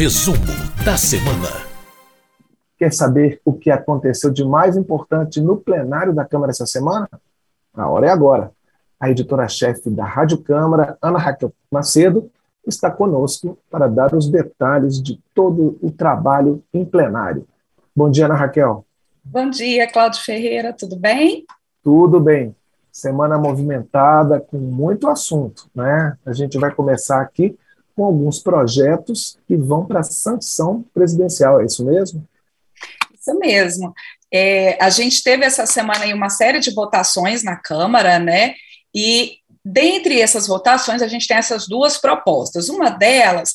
Resumo da semana. Quer saber o que aconteceu de mais importante no plenário da Câmara essa semana? A hora é agora. A editora-chefe da Rádio Câmara, Ana Raquel Macedo, está conosco para dar os detalhes de todo o trabalho em plenário. Bom dia, Ana Raquel. Bom dia, Cláudio Ferreira, tudo bem? Tudo bem. Semana movimentada, com muito assunto, né? A gente vai começar aqui com alguns projetos que vão para a sanção presidencial, é isso mesmo? Isso mesmo. É, a gente teve essa semana aí uma série de votações na Câmara, né? E dentre essas votações, a gente tem essas duas propostas. Uma delas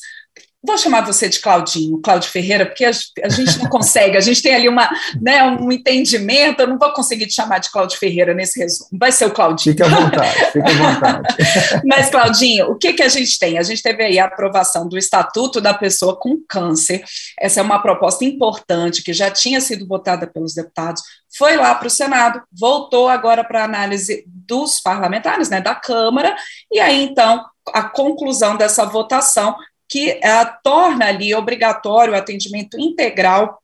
Vou chamar você de Claudinho, Cláudio Ferreira, porque a, a, gente não consegue, a gente tem ali uma, né, um entendimento, eu não vou conseguir te chamar de Cláudio Ferreira nesse resumo, vai ser o Claudinho. Fique à vontade, fique à vontade. Mas, Claudinho, o que, que a gente tem? A gente teve aí a aprovação do Estatuto da Pessoa com Câncer, essa é uma proposta importante, que já tinha sido votada pelos deputados, foi lá para o Senado, voltou agora para a análise dos parlamentares, né, da Câmara, e aí, então, a conclusão dessa votação que uh, torna ali obrigatório o atendimento integral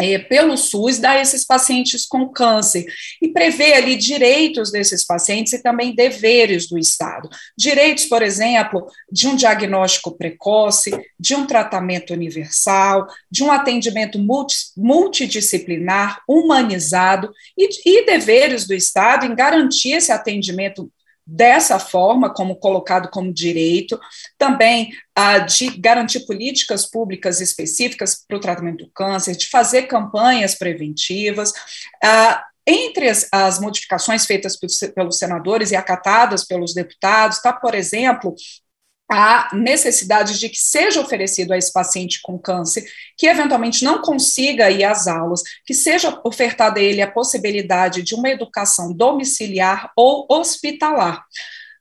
é, pelo SUS a esses pacientes com câncer e prevê ali direitos desses pacientes e também deveres do Estado. Direitos, por exemplo, de um diagnóstico precoce, de um tratamento universal, de um atendimento multi, multidisciplinar, humanizado e, e deveres do Estado em garantir esse atendimento dessa forma, como colocado como direito, também ah, de garantir políticas públicas específicas para o tratamento do câncer, de fazer campanhas preventivas. Ah, entre as, as, modificações feitas pelos senadores e acatadas pelos deputados, está, por exemplo, a necessidade de que seja oferecido a esse paciente com câncer, que eventualmente não consiga ir às aulas, que seja ofertada a ele a possibilidade de uma educação domiciliar ou hospitalar.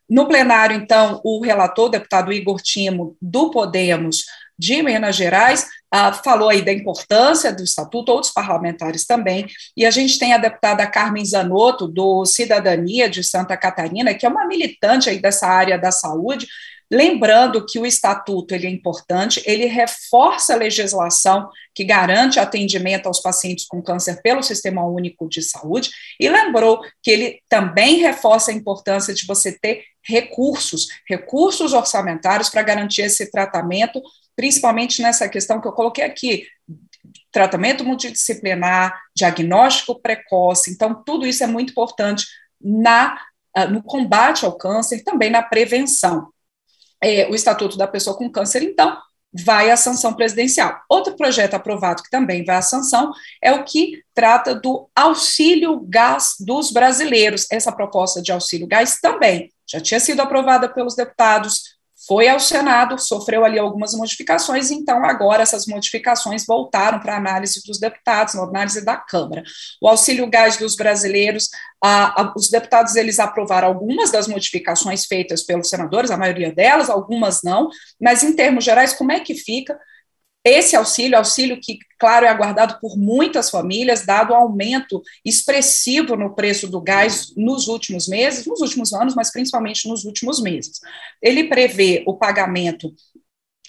No plenário, então, o relator, deputado Igor Timo, do Podemos, de Minas Gerais, ah, falou aí da importância do estatuto, outros parlamentares também, e a gente tem a deputada Carmen Zanotto, do Cidadania de Santa Catarina, que é uma militante aí dessa área da saúde, Lembrando que o estatuto ele é importante, ele reforça a legislação que garante atendimento aos pacientes com câncer pelo Sistema Único de Saúde, e lembrou que ele também reforça a importância de você ter recursos, recursos orçamentários para garantir esse tratamento, principalmente nessa questão que eu coloquei aqui, tratamento multidisciplinar, diagnóstico precoce. Então, tudo isso é muito importante na, ah, no combate ao câncer, também na prevenção é, o Estatuto da Pessoa com Câncer, então, vai à sanção presidencial. Outro projeto aprovado que também vai à sanção é o que trata do auxílio gás dos brasileiros. Essa proposta de auxílio gás também já tinha sido aprovada pelos deputados, foi ao Senado, sofreu ali algumas modificações, então agora essas modificações voltaram para análise dos deputados, na análise da Câmara. O auxílio gás dos brasileiros, a, a, os deputados eles aprovaram algumas das modificações feitas pelos senadores, a maioria delas, algumas não, mas em termos gerais, como é que fica? Esse auxílio, auxílio que, claro, é aguardado por muitas famílias, dado o aumento expressivo no preço do gás nos últimos meses, nos últimos anos, mas principalmente nos últimos meses. Ele prevê o pagamento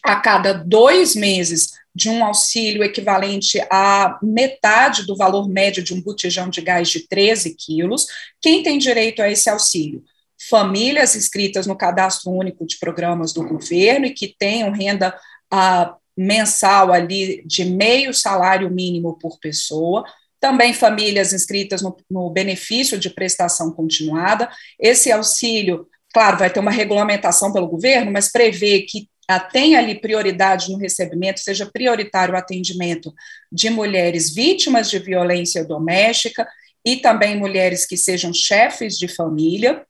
a cada dois meses de um auxílio equivalente a metade do valor médio de um botijão de gás de 13 quilos. Quem tem direito a esse auxílio? Famílias inscritas no cadastro único de programas do governo e que tenham renda ah, mensal ali de meio salário mínimo por pessoa, também famílias inscritas no, no, benefício de prestação continuada. Esse auxílio, claro, vai ter uma regulamentação pelo governo, mas prevê que tem ali prioridade no recebimento, seja prioritário o atendimento de mulheres vítimas de violência doméstica e também mulheres que sejam chefes de família.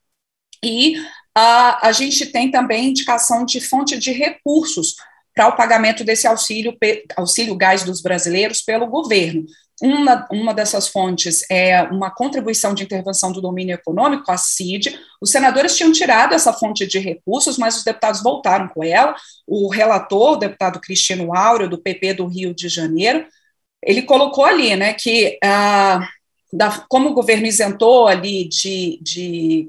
E ah, a gente tem também indicação de fonte de recursos para o pagamento desse auxílio, auxílio gás dos brasileiros pelo governo. Uma, uma dessas fontes é uma contribuição de intervenção do domínio econômico, a CID. Os senadores tinham tirado essa fonte de recursos, mas os deputados voltaram com ela. O relator, o deputado Cristino Áureo, do PP do Rio de Janeiro, ele colocou ali né, que, ah, da, como o governo isentou ali de, de,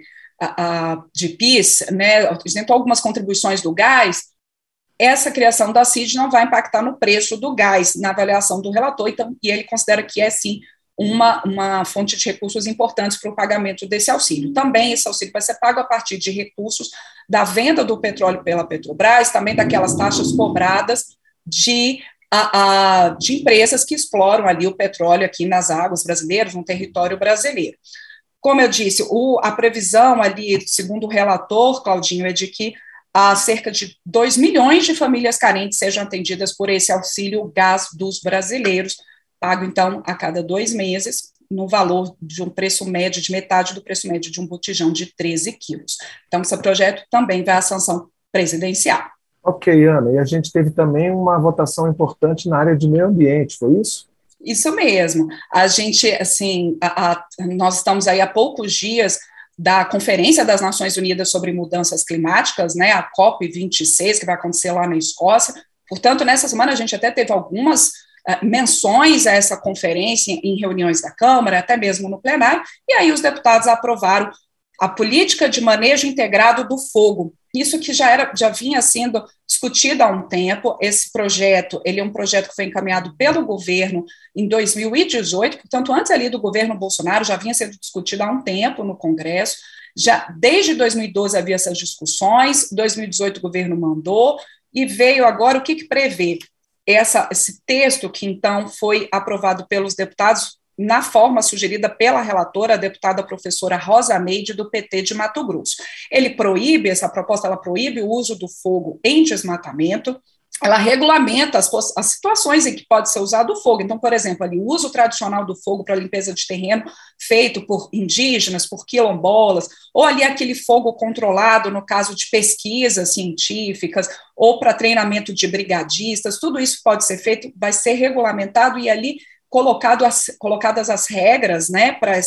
de PIS, né, isentou algumas contribuições do gás, essa criação da CID não vai impactar no preço do gás, na avaliação do relator, então, e ele considera que é sim uma, uma fonte de recursos importantes para o pagamento desse auxílio. Também esse auxílio vai ser pago a partir de recursos da venda do petróleo pela Petrobras, também daquelas taxas cobradas de, a, a, de empresas que exploram ali o petróleo aqui nas águas brasileiras, no território brasileiro. Como eu disse, o, a previsão ali, segundo o relator, Claudinho, é de que a cerca de 2 milhões de famílias carentes sejam atendidas por esse auxílio gás dos brasileiros, pago então a cada dois meses, no valor de um preço médio, de metade do preço médio de um botijão de 13 quilos. Então, esse projeto também vai à sanção presidencial. Ok, Ana, e a gente teve também uma votação importante na área de meio ambiente, foi isso? Isso mesmo. A gente, assim, a, a, nós estamos aí há poucos dias da Conferência das Nações Unidas sobre Mudanças Climáticas, né, a COP26, que vai acontecer lá na Escócia. Portanto, nessa semana a gente até teve algumas uh, menções a essa conferência em reuniões da Câmara, até mesmo no plenário, e aí os deputados aprovaram a política de manejo integrado do fogo. Isso que já era, já vinha sendo discutido há um tempo. Esse projeto, ele é um projeto que foi encaminhado pelo governo em 2018, portanto, antes ali do governo Bolsonaro, já vinha sendo discutido há um tempo no Congresso. Já desde 2012 havia essas discussões, 2018 o governo mandou e veio agora o que, que prevê essa, esse texto que então foi aprovado pelos deputados na forma sugerida pela relatora, a deputada professora Rosa Meide, do PT de Mato Grosso. Ele proíbe, essa proposta ela proíbe o uso do fogo em desmatamento, ela regulamenta as, as, situações em que pode ser usado o fogo. Então, por exemplo, ali, o uso tradicional do fogo para limpeza de terreno feito por indígenas, por quilombolas, ou ali aquele fogo controlado no caso de pesquisas científicas, ou para treinamento de brigadistas, tudo isso pode ser feito, vai ser regulamentado e ali colocado as, colocadas as regras né, para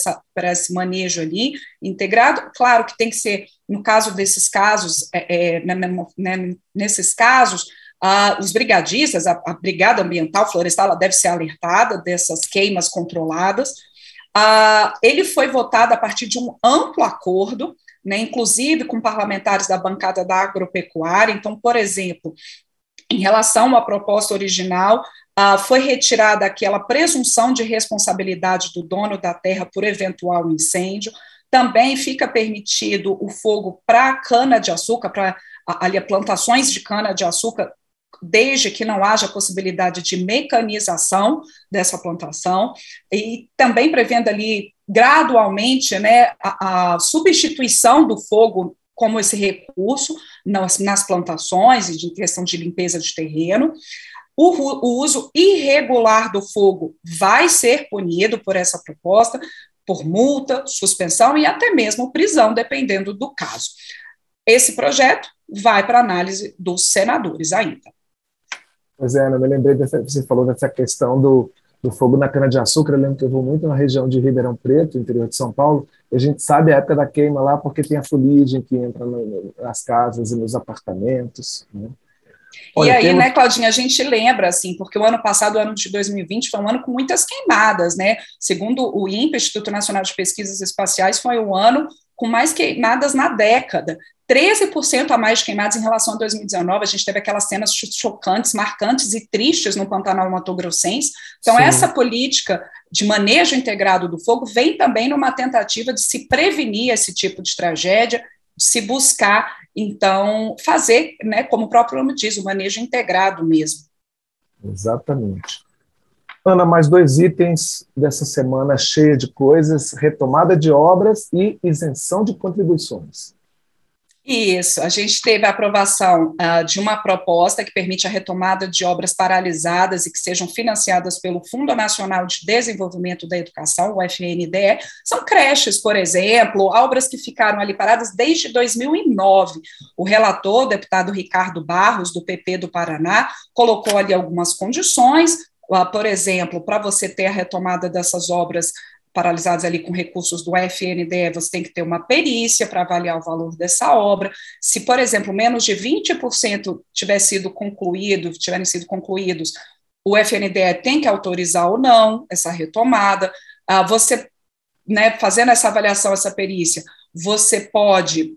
esse manejo ali integrado. Claro que tem que ser, no caso desses casos, é, é, né, né, né nesses casos, ah, os brigadistas, a, a, Brigada Ambiental Florestal, ela deve ser alertada dessas queimas controladas. Ah, ele foi votado a partir de um amplo acordo, né, inclusive com parlamentares da bancada da agropecuária. Então, por exemplo, em relação à proposta original, ah, foi retirada aquela presunção de responsabilidade do dono da terra por eventual incêndio. Também fica permitido o fogo para cana-de-açúcar, para ali plantações de cana-de-açúcar, desde que não haja possibilidade de mecanização dessa plantação, e também prevendo ali gradualmente né, a, a substituição do fogo como esse recurso nas, nas plantações e de questão de limpeza de terreno. O, o uso irregular do fogo vai ser punido por essa proposta, por multa, suspensão e até mesmo prisão, dependendo do caso. Esse projeto vai para análise dos senadores ainda. Pois é, Ana, me lembrei, dessa, você falou dessa questão do, do fogo na cana-de-açúcar, eu lembro que eu vou muito na região de Ribeirão Preto, interior de São Paulo, e a gente sabe a época da queima lá porque tem a fuligem que entra no, nas casas e nos apartamentos, né? Olha, e aí, tem... né, Claudinha, a gente lembra, assim, porque o ano passado, o ano de 2020, foi um ano com muitas queimadas, né? Segundo o INPE, Instituto Nacional de Pesquisas Espaciais, foi o ano com mais queimadas na década. 13% a mais de queimados em relação a 2019. A gente teve aquelas cenas chocantes, marcantes e tristes no Pantanal Mato Grossense. Então, Sim. essa política de manejo integrado do fogo vem também numa tentativa de se prevenir esse tipo de tragédia, de se buscar então, fazer, né, como o próprio nome diz, o manejo integrado mesmo. Exatamente. Ana, mais dois itens dessa semana cheia de coisas: retomada de obras e isenção de contribuições. Isso, a gente teve a aprovação uh, de uma proposta que permite a retomada de obras paralisadas e que sejam financiadas pelo Fundo Nacional de Desenvolvimento da Educação, o FNDE. São creches, por exemplo, obras que ficaram ali paradas desde 2009. O relator, o deputado Ricardo Barros, do PP do Paraná, colocou ali algumas condições, por exemplo, para você ter a retomada dessas obras paralisados ali com recursos do FNDE, você tem que ter uma perícia para avaliar o valor dessa obra. Se, por exemplo, menos de 20% tiver sido concluído, tiverem sido concluídos, o FNDE tem que autorizar ou não essa retomada. Ah, você, né, fazendo essa avaliação, essa perícia, você pode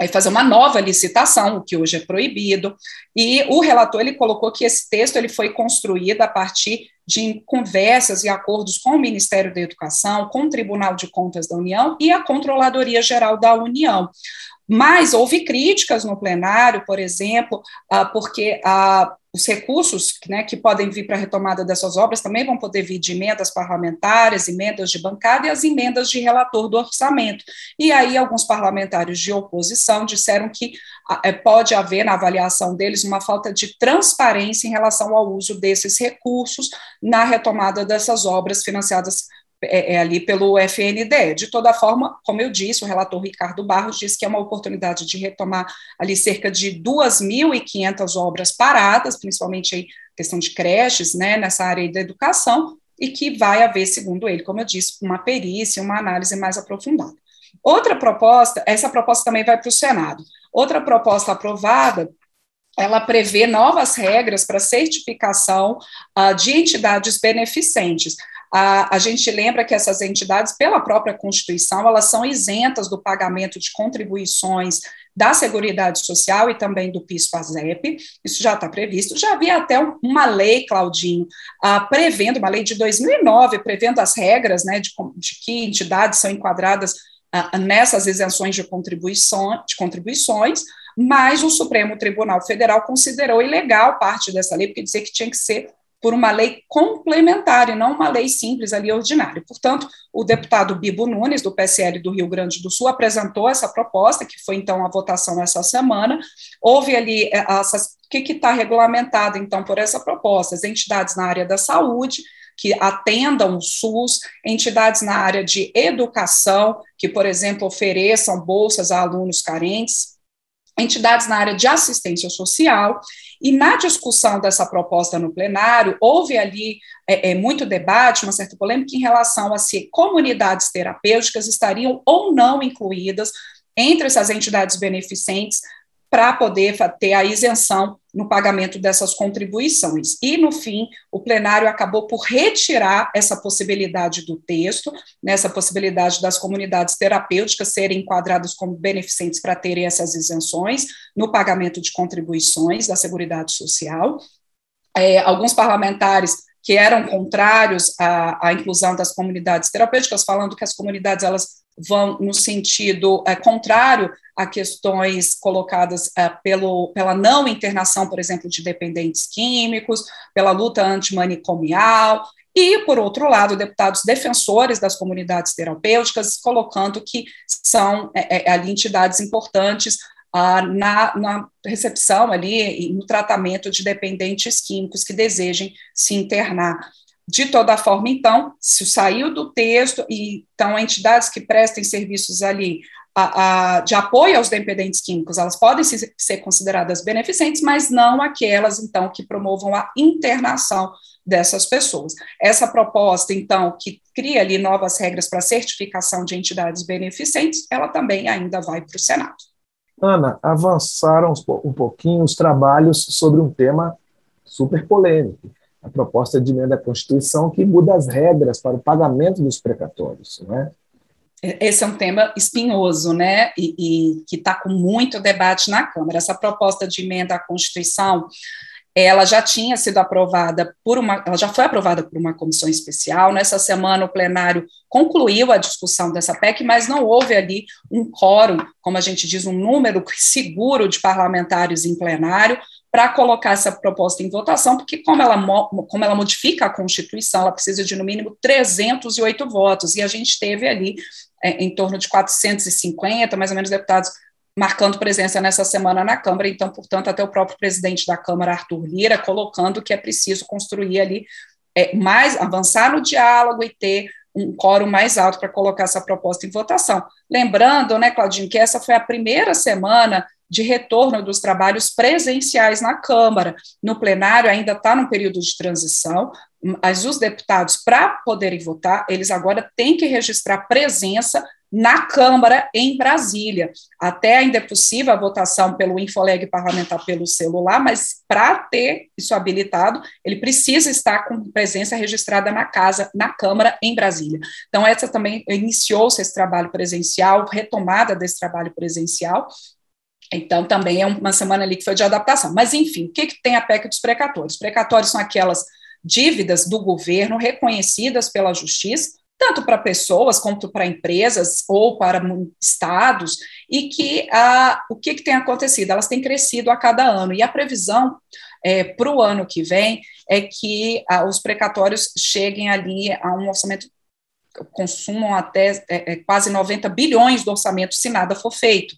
aí fazer uma nova licitação, o que hoje é proibido, e o relator ele colocou que esse texto ele foi construído a partir de conversas e acordos com o Ministério da Educação, com o Tribunal de Contas da União e a Controladoria Geral da União. Mas houve críticas no plenário, por exemplo, ah, porque ah, os recursos né, que podem vir para a retomada dessas obras também vão poder vir de emendas parlamentares, emendas de bancada e as emendas de relator do orçamento. E aí, alguns parlamentares de oposição disseram que ah, é, pode haver, na avaliação deles, uma falta de transparência em relação ao uso desses recursos na retomada dessas obras financiadas é, é, ali pelo FNDE. De toda forma, como eu disse, o relator Ricardo Barros disse que é uma oportunidade de retomar ali cerca de 2.500 obras paradas, principalmente aí questão de creches, né, nessa área da educação, e que vai haver, segundo ele, como eu disse, uma perícia, uma análise mais aprofundada. Outra proposta, essa proposta também vai para o Senado. Outra proposta aprovada ela prevê novas regras para certificação uh, de entidades beneficentes. A, a gente lembra que essas entidades, pela própria Constituição, elas são isentas do pagamento de contribuições da Seguridade Social e também do PIS-PASEP, isso já está previsto. Já havia até uma lei, Claudinho, uh, prevendo, uma lei de 2009, prevendo as regras né, de, de que entidades são enquadradas uh, nessas isenções de, contribuição, de contribuições, mas o Supremo Tribunal Federal considerou ilegal parte dessa lei, porque dizia que tinha que ser por uma lei complementar e não uma lei simples ali ordinária. Portanto, o deputado Bibo Nunes, do PSL do Rio Grande do Sul, apresentou essa proposta, que foi então a votação essa semana. Houve ali eh, essas, o que está regulamentado então por essa proposta? As entidades na área da saúde, que atendam o SUS, entidades na área de educação, que, por exemplo, ofereçam bolsas a alunos carentes, entidades na área de assistência social, e na discussão dessa proposta no plenário, houve ali é, é, muito debate, uma certa polêmica em relação a se comunidades terapêuticas estariam ou não incluídas entre essas entidades beneficentes para poder ter a isenção no pagamento dessas contribuições. E, no fim, o plenário acabou por retirar essa possibilidade do texto, nessa possibilidade das comunidades terapêuticas serem enquadradas como beneficentes para terem essas isenções no pagamento de contribuições da Seguridade Social. É, alguns parlamentares que eram contrários à, à, inclusão das comunidades terapêuticas, falando que as comunidades elas vão no sentido é, contrário a questões colocadas é, pelo, pela não internação, por exemplo, de dependentes químicos, pela luta antimanicomial, e, por outro lado, deputados defensores das comunidades terapêuticas, colocando que são é, é ali entidades importantes ah, na, na, recepção ali no tratamento de dependentes químicos que desejem se internar. De toda forma, então, se saiu do texto, e então entidades que prestem serviços ali a, a, de apoio aos dependentes químicos, elas podem se, ser consideradas beneficentes, mas não aquelas, então, que promovam a internação dessas pessoas. Essa proposta, então, que cria ali novas regras para certificação de entidades beneficentes, ela também ainda vai para o Senado. Ana, avançaram um pouquinho os trabalhos sobre um tema super polêmico, a proposta de emenda à Constituição que muda as regras para o pagamento dos precatórios, não é? Esse é um tema espinhoso, né, e, e que está com muito debate na Câmara. Essa proposta de emenda à Constituição, ela já tinha sido aprovada por uma, ela já foi aprovada por uma comissão especial. Nessa semana, o plenário concluiu a discussão dessa PEC, mas não houve ali um quórum, como a gente diz, um número seguro de parlamentares em plenário para colocar essa proposta em votação, porque como ela, como ela modifica a Constituição, ela precisa de no mínimo 308 votos, e a gente teve ali é, em torno de 450, mais ou menos, deputados marcando presença nessa semana na Câmara, então, portanto, até o próprio presidente da Câmara, Arthur Lira, colocando que é preciso construir ali, é, mais, avançar no diálogo e ter um quórum mais alto para colocar essa proposta em votação. Lembrando, né, Claudinho, que essa foi a primeira semana de retorno dos trabalhos presenciais na Câmara. No plenário ainda está no período de transição, mas os deputados, para poderem votar, eles agora têm que registrar presença na Câmara em Brasília. Até ainda é possível a votação pelo Infoleg parlamentar pelo celular, mas para ter isso habilitado, ele precisa estar com presença registrada na casa, na Câmara em Brasília. Então, essa também iniciou-se esse trabalho presencial, retomada desse trabalho presencial, Então, também é uma semana ali que foi de adaptação. Mas, enfim, o que, que tem a PEC dos precatórios? Precatórios são aquelas dívidas do governo reconhecidas pela justiça, tanto para pessoas quanto para empresas ou para estados, e que ah, o que, que tem acontecido? Elas têm crescido a cada ano, e a previsão é, para o ano que vem é que ah, os precatórios cheguem ali a um orçamento consumam até é, é, quase 90 bilhões do orçamento se nada for feito.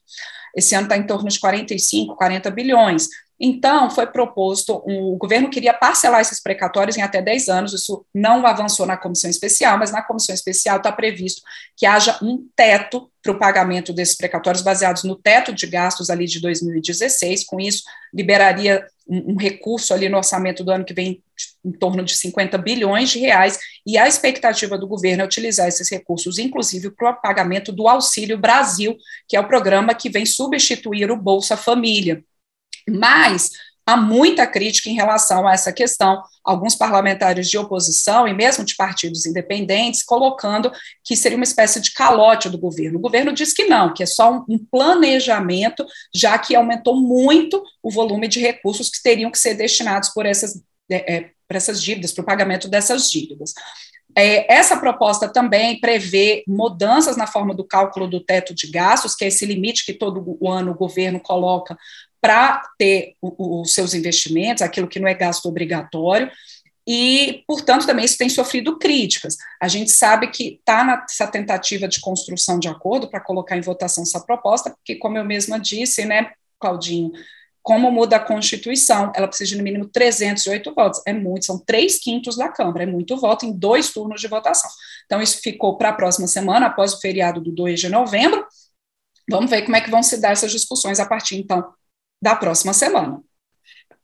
Esse ano está em torno de 45, 40 bilhões. Então, foi proposto, o governo queria parcelar esses precatórios em até 10 anos, isso não avançou na comissão especial, mas na comissão especial está previsto que haja um teto para o pagamento desses precatórios baseados no teto de gastos ali de 2016, com isso liberaria um, um recurso ali no orçamento do ano que vem em torno de 50 bilhões de reais, e a expectativa do governo é utilizar esses recursos, inclusive para o pagamento do Auxílio Brasil, que é o programa que vem substituir o Bolsa Família. Mas há muita crítica em relação a essa questão. Alguns parlamentares de oposição e mesmo de partidos independentes colocando que seria uma espécie de calote do governo. O governo diz que não, que é só um planejamento, já que aumentou muito o volume de recursos que teriam que ser destinados por essas, é, por essas dívidas, para o pagamento dessas dívidas. É, essa proposta também prevê mudanças na forma do cálculo do teto de gastos, que é esse limite que todo ano o governo coloca para ter os seus investimentos, aquilo que não é gasto obrigatório, e, portanto, também isso tem sofrido críticas. A gente sabe que está nessa tentativa de construção de acordo para colocar em votação essa proposta, porque, como eu mesma disse, né, Claudinho, como muda a Constituição, ela precisa de no mínimo 308 votos. É muito, são três quintos da Câmara, é muito voto em dois turnos de votação. Então, isso ficou para a próxima semana, após o feriado do 2 de novembro. Vamos ver como é que vão se dar essas discussões a partir, então, da próxima semana.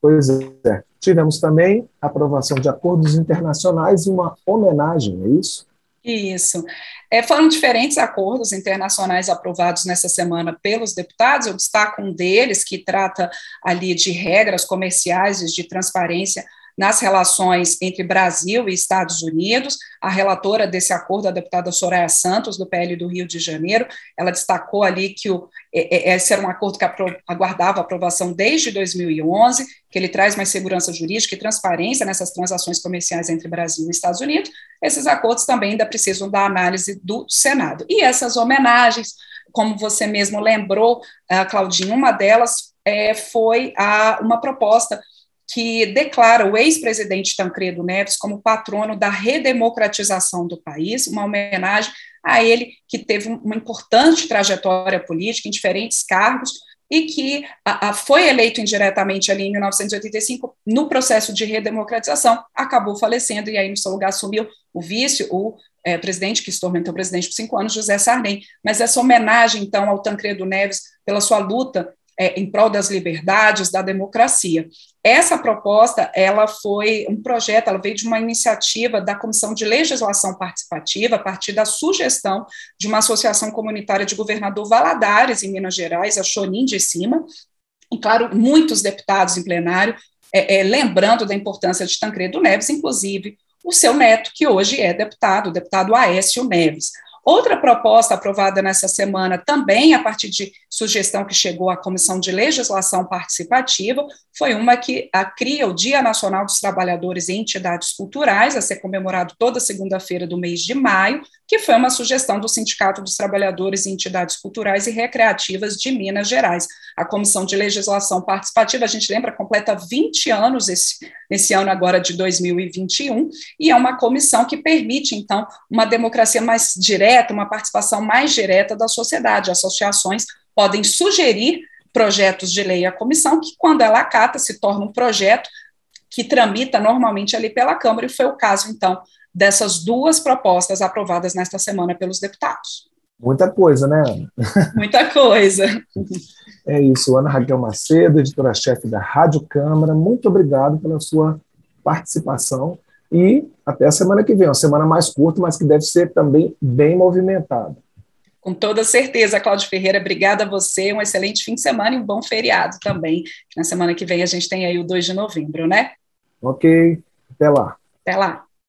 Pois é. Tivemos também aprovação de acordos internacionais e uma homenagem, é isso? Isso. É, foram diferentes acordos internacionais aprovados nessa semana pelos deputados. Eu destaco um deles que trata ali de regras comerciais e de transparência nas relações entre Brasil e Estados Unidos. A relatora desse acordo, a deputada Soraya Santos, do PL do Rio de Janeiro, ela destacou ali que o, esse era um acordo que aguardava aprovação desde 2011, que ele traz mais segurança jurídica e transparência nessas transações comerciais entre Brasil e Estados Unidos. Esses acordos também ainda precisam da análise do Senado. E essas homenagens, como você mesmo lembrou, Claudinha, uma delas é, foi uma proposta que declara o ex-presidente Tancredo Neves como patrono da redemocratização do país, uma homenagem a ele que teve uma importante trajetória política em diferentes cargos e que a, a, foi eleito indiretamente ali em 1985 no processo de redemocratização, acabou falecendo e aí no seu lugar assumiu o vice, o é, presidente que se tornou então presidente por cinco anos, José Sarney. Mas essa homenagem então ao Tancredo Neves pela sua luta é, em prol das liberdades, da democracia. Essa proposta, ela foi um projeto, ela veio de uma iniciativa da Comissão de Legislação Participativa, a partir da sugestão de uma associação comunitária de governador Valadares, em Minas Gerais, a Chonim de Cima, e, claro, muitos deputados em plenário, é, é, lembrando da importância de Tancredo Neves, inclusive o seu neto, que hoje é deputado, o deputado Aécio Neves. Outra proposta aprovada nessa semana, também a partir de sugestão que chegou à Comissão de Legislação Participativa, foi uma que cria o Dia Nacional dos Trabalhadores e Entidades Culturais, a ser comemorado toda segunda-feira do mês de maio, que foi uma sugestão do Sindicato dos Trabalhadores e Entidades Culturais e Recreativas de Minas Gerais. A Comissão de Legislação Participativa, a gente lembra, completa 20 anos esse, nesse ano agora de 2021, e é uma comissão que permite, então, uma democracia mais direta, uma participação mais direta da sociedade. Associações podem sugerir projetos de lei à comissão, que, quando ela acata, se torna um projeto que tramita normalmente ali pela Câmara, e foi o caso, então, dessas duas propostas aprovadas nesta semana pelos deputados. Muita coisa, né, Ana? Muita coisa. É isso, Ana Raquel Macedo, editora-chefe da Rádio Câmara, muito obrigado pela sua participação e até a semana que vem, uma semana mais curta, mas que deve ser também bem movimentada. Com toda certeza, Cláudio Ferreira, obrigada a você, um excelente fim de semana e um bom feriado também. Na semana que vem a gente tem aí o 2 de novembro, né? Ok, até lá. Até lá.